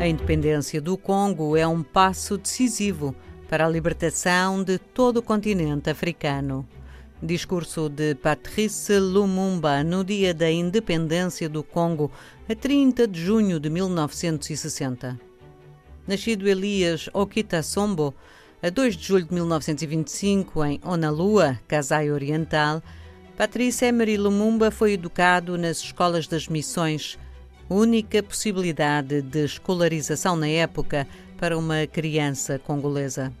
A independência do Congo é um passo decisivo para a libertação de todo o continente africano. Discurso de Patrice Lumumba no dia da independência do Congo, a 30 de junho de 1960. Nascido Elias Okitasombo, a 2 de julho de 1925, em Onalua, Kasai Oriental, Patrice Emery Lumumba foi educado nas escolas das missões única possibilidade de escolarização na época para uma criança congolesa.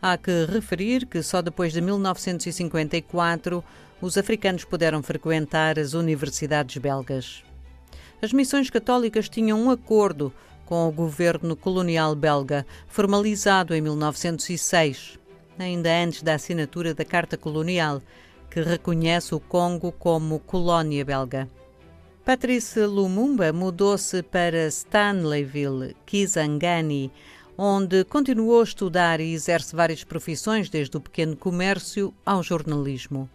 Há que referir que só depois de 1954 os africanos puderam frequentar as universidades belgas. As missões católicas tinham um acordo com o governo colonial belga, formalizado em 1906, ainda antes da assinatura da Carta Colonial, que reconhece o Congo como colónia belga. Patrice Lumumba mudou-se para Stanleyville, Kisangani, onde continuou a estudar e exerce várias profissões, desde o pequeno comércio ao jornalismo.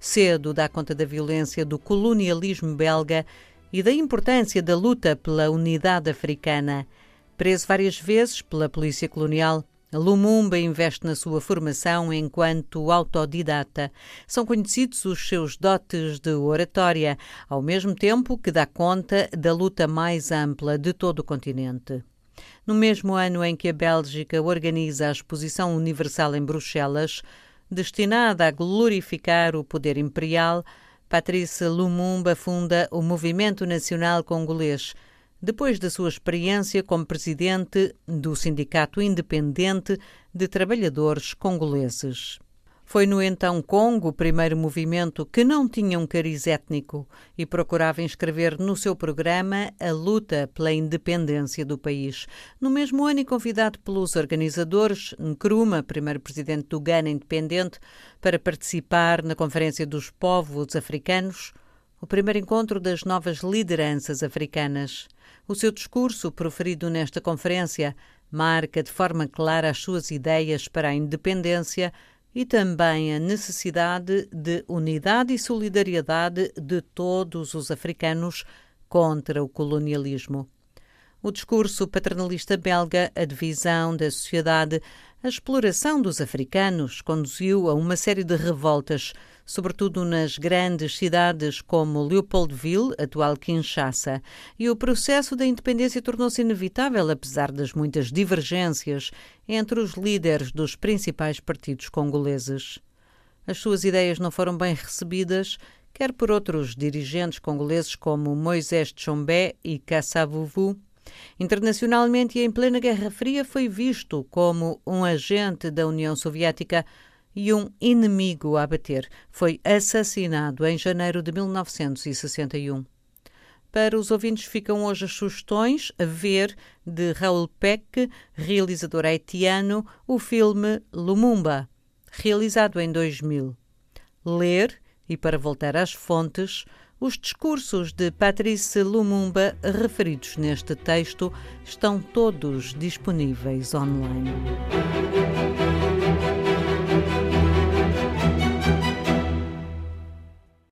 Cedo dá conta da violência do colonialismo belga e da importância da luta pela unidade africana. Preso várias vezes pela polícia colonial, Lumumba investe na sua formação enquanto autodidata. São conhecidos os seus dotes de oratória, ao mesmo tempo que dá conta da luta mais ampla de todo o continente. No mesmo ano em que a Bélgica organiza a Exposição Universal em Bruxelas, destinada a glorificar o poder imperial, Patrice Lumumba funda o Movimento Nacional Congolês depois da sua experiência como presidente do Sindicato Independente de Trabalhadores Congoleses. Foi no então Congo o primeiro movimento que não tinha um cariz étnico e procurava inscrever no seu programa a luta pela independência do país. No mesmo ano, e convidado pelos organizadores, Nkrumah, primeiro presidente do Ghana independente, para participar na Conferência dos Povos Africanos, o primeiro encontro das novas lideranças africanas. O seu discurso, proferido nesta conferência, marca de forma clara as suas ideias para a independência e também a necessidade de unidade e solidariedade de todos os africanos contra o colonialismo. O discurso paternalista belga, a divisão da sociedade, a exploração dos africanos conduziu a uma série de revoltas sobretudo nas grandes cidades como Leopoldville, atual Kinshasa, e o processo da independência tornou-se inevitável, apesar das muitas divergências entre os líderes dos principais partidos congoleses. As suas ideias não foram bem recebidas, quer por outros dirigentes congoleses como Moisés Tchombé e Kassavuvu, Internacionalmente e em plena Guerra Fria foi visto como um agente da União Soviética e um inimigo a abater. Foi assassinado em janeiro de 1961. Para os ouvintes ficam hoje as sugestões a ver de Raul Peck, realizador haitiano, o filme Lumumba, realizado em 2000. Ler, e para voltar às fontes, os discursos de Patrice Lumumba referidos neste texto estão todos disponíveis online.